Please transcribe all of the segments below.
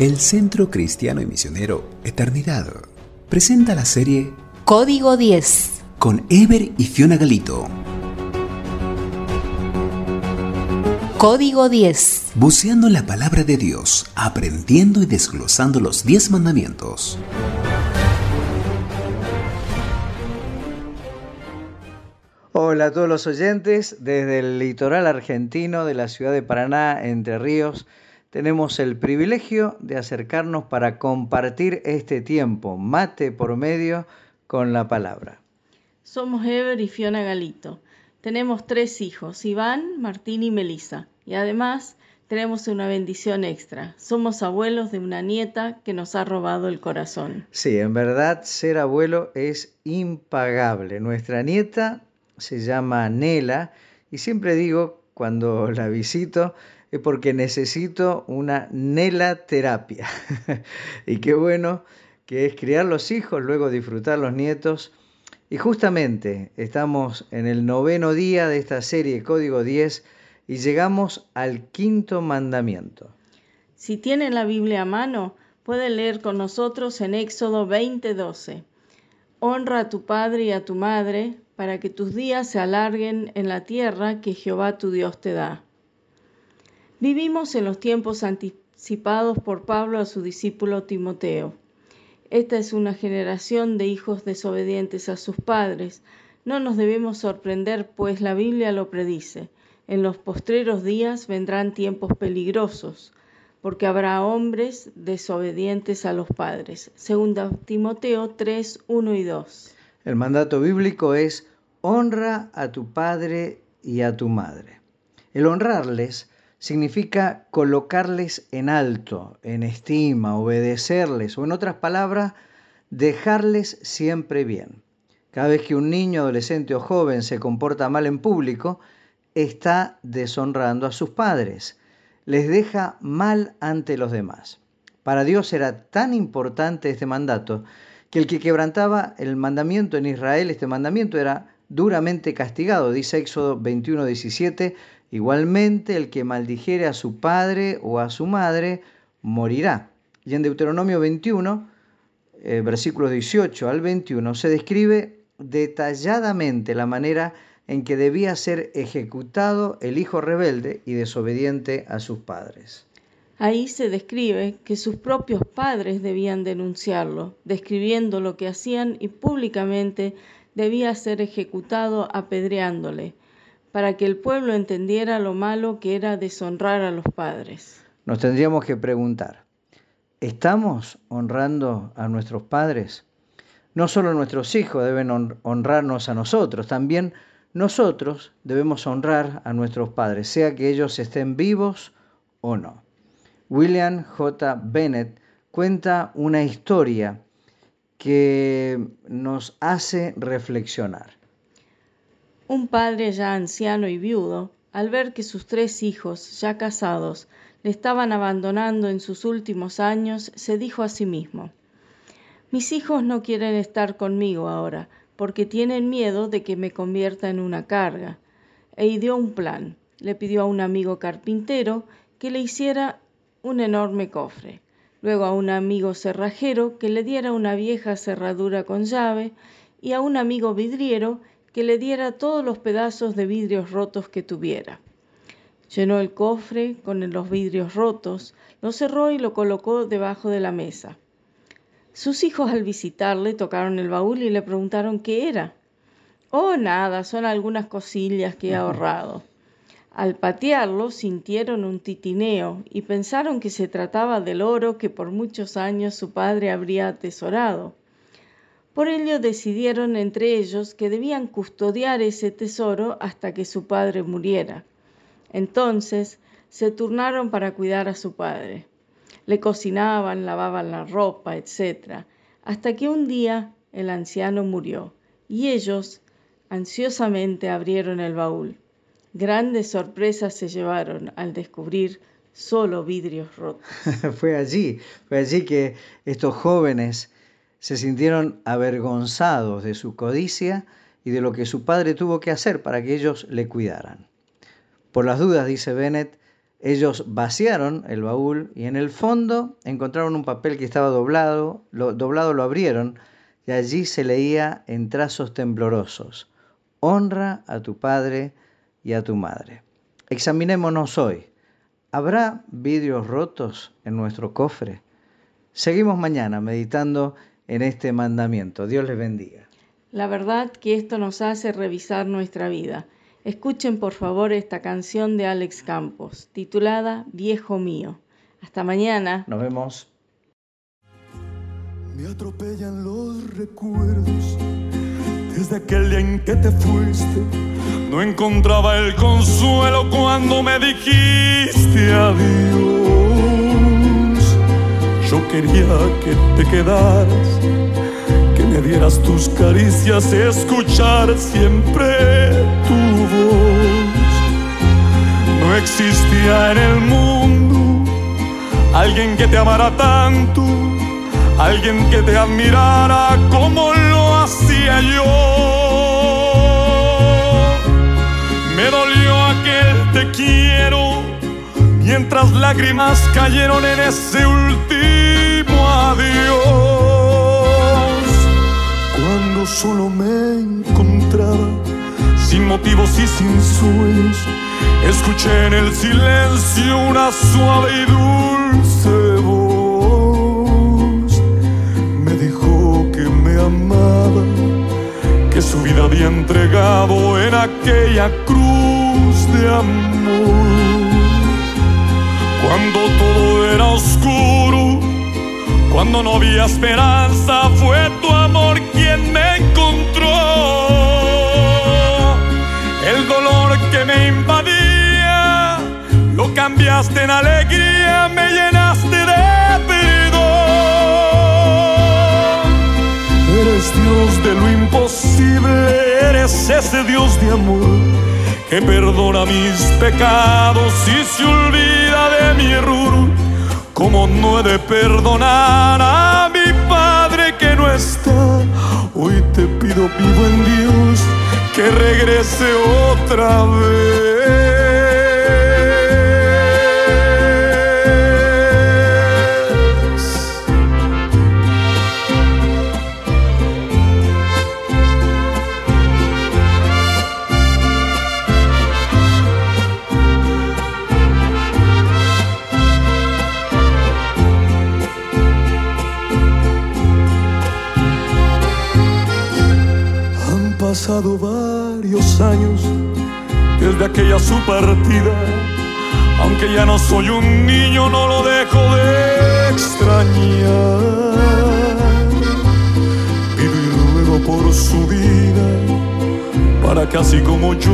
El Centro Cristiano y Misionero Eternidad presenta la serie Código 10 con Ever y Fiona Galito. Código 10 Buceando en la palabra de Dios, aprendiendo y desglosando los 10 mandamientos. Hola a todos los oyentes, desde el litoral argentino de la ciudad de Paraná, Entre Ríos, tenemos el privilegio de acercarnos para compartir este tiempo, mate por medio, con la palabra. Somos Ever y Fiona Galito. Tenemos tres hijos, Iván, Martín y Melisa. Y además tenemos una bendición extra. Somos abuelos de una nieta que nos ha robado el corazón. Sí, en verdad ser abuelo es impagable. Nuestra nieta se llama Nela y siempre digo cuando la visito es porque necesito una Nela terapia. y qué bueno que es criar los hijos, luego disfrutar los nietos. Y justamente estamos en el noveno día de esta serie Código 10 y llegamos al quinto mandamiento. Si tienen la Biblia a mano, pueden leer con nosotros en Éxodo 20:12. Honra a tu padre y a tu madre para que tus días se alarguen en la tierra que Jehová tu Dios te da. Vivimos en los tiempos anticipados por Pablo a su discípulo Timoteo. Esta es una generación de hijos desobedientes a sus padres. No nos debemos sorprender, pues la Biblia lo predice. En los postreros días vendrán tiempos peligrosos, porque habrá hombres desobedientes a los padres. Segunda Timoteo 3, 1 y 2. El mandato bíblico es honra a tu padre y a tu madre. El honrarles significa colocarles en alto, en estima, obedecerles o en otras palabras, dejarles siempre bien. Cada vez que un niño, adolescente o joven se comporta mal en público, está deshonrando a sus padres, les deja mal ante los demás. Para Dios era tan importante este mandato que el que quebrantaba el mandamiento en Israel, este mandamiento era duramente castigado, dice Éxodo 21, 17, Igualmente el que maldijere a su padre o a su madre morirá. Y en Deuteronomio 21, eh, versículos 18 al 21, se describe detalladamente la manera en que debía ser ejecutado el hijo rebelde y desobediente a sus padres. Ahí se describe que sus propios padres debían denunciarlo, describiendo lo que hacían y públicamente debía ser ejecutado apedreándole para que el pueblo entendiera lo malo que era deshonrar a los padres. Nos tendríamos que preguntar, ¿estamos honrando a nuestros padres? No solo nuestros hijos deben honrarnos a nosotros, también nosotros debemos honrar a nuestros padres, sea que ellos estén vivos o no. William J. Bennett cuenta una historia que nos hace reflexionar. Un padre ya anciano y viudo, al ver que sus tres hijos, ya casados, le estaban abandonando en sus últimos años, se dijo a sí mismo, Mis hijos no quieren estar conmigo ahora, porque tienen miedo de que me convierta en una carga. E ideó un plan. Le pidió a un amigo carpintero que le hiciera un enorme cofre, luego a un amigo cerrajero que le diera una vieja cerradura con llave, y a un amigo vidriero que le diera todos los pedazos de vidrios rotos que tuviera. Llenó el cofre con los vidrios rotos, lo cerró y lo colocó debajo de la mesa. Sus hijos al visitarle tocaron el baúl y le preguntaron qué era. Oh, nada, son algunas cosillas que he ahorrado. Al patearlo sintieron un titineo y pensaron que se trataba del oro que por muchos años su padre habría atesorado. Por ello decidieron entre ellos que debían custodiar ese tesoro hasta que su padre muriera. Entonces se turnaron para cuidar a su padre. Le cocinaban, lavaban la ropa, etc., hasta que un día el anciano murió y ellos ansiosamente abrieron el baúl. Grandes sorpresas se llevaron al descubrir solo vidrios rotos. fue allí, fue allí que estos jóvenes se sintieron avergonzados de su codicia y de lo que su padre tuvo que hacer para que ellos le cuidaran. Por las dudas, dice Bennett, Ellos vaciaron el baúl y en el fondo encontraron un papel que estaba doblado, lo, doblado lo abrieron y allí se leía en trazos temblorosos, honra a tu padre y a tu madre. Examinémonos hoy. ¿Habrá vidrios rotos en nuestro cofre? Seguimos mañana meditando en este mandamiento. Dios les bendiga. La verdad que esto nos hace revisar nuestra vida. Escuchen por favor esta canción de Alex Campos, titulada Viejo mío. Hasta mañana. Nos vemos. Me atropellan los recuerdos desde aquel día en que te fuiste. No encontraba el consuelo cuando me dijiste adiós. Yo quería que te quedaras, que me dieras tus caricias, escuchar siempre tu voz. No existía en el mundo alguien que te amara tanto, alguien que te admirara como lo hacía yo. Me dolió aquel te quiero mientras lágrimas cayeron en ese último adiós. Cuando solo me encontraba, sin motivos y sin sueños, escuché en el silencio una suave y dulce entregado en aquella cruz de amor cuando todo era oscuro, cuando no había esperanza, fue tu amor quien me encontró. El dolor que me invadía, lo cambiaste en alegría, me llenaste ese Dios de amor que perdona mis pecados y se olvida de mi error. Como no he de perdonar a mi Padre que no está, hoy te pido, vivo en Dios, que regrese otra vez. Varios años desde aquella su partida. Aunque ya no soy un niño, no lo dejo de extrañar. Pido y ruego por su vida, para que así como yo,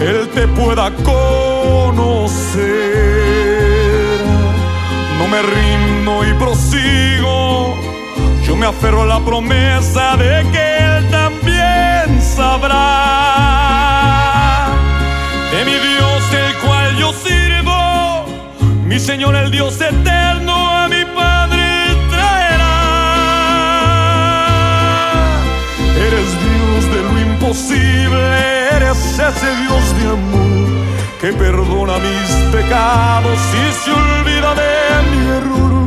él te pueda conocer. No me rindo y prosigo, yo me aferro a la promesa de que él sabrá de mi Dios el cual yo sirvo, mi Señor el Dios eterno a mi Padre traerá. Eres Dios de lo imposible, eres ese Dios de amor que perdona mis pecados y se olvida de mi error.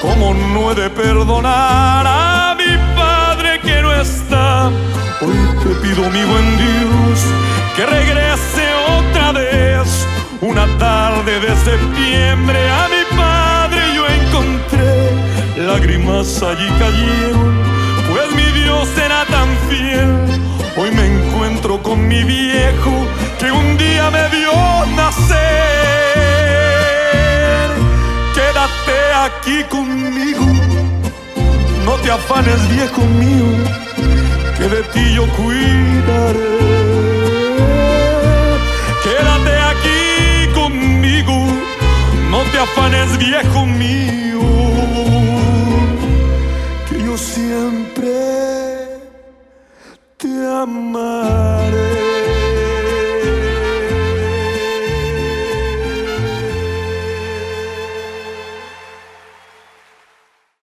Como no he de perdonar a Hoy te pido, mi buen Dios, que regrese otra vez. Una tarde de septiembre a mi padre yo encontré. Lágrimas allí cayeron, pues mi Dios era tan fiel. Hoy me encuentro con mi viejo que un día me vio nacer. Quédate aquí conmigo, te afanes viejo mío que de ti yo cuidaré. Quédate aquí conmigo, no te afanes viejo mío, que yo siempre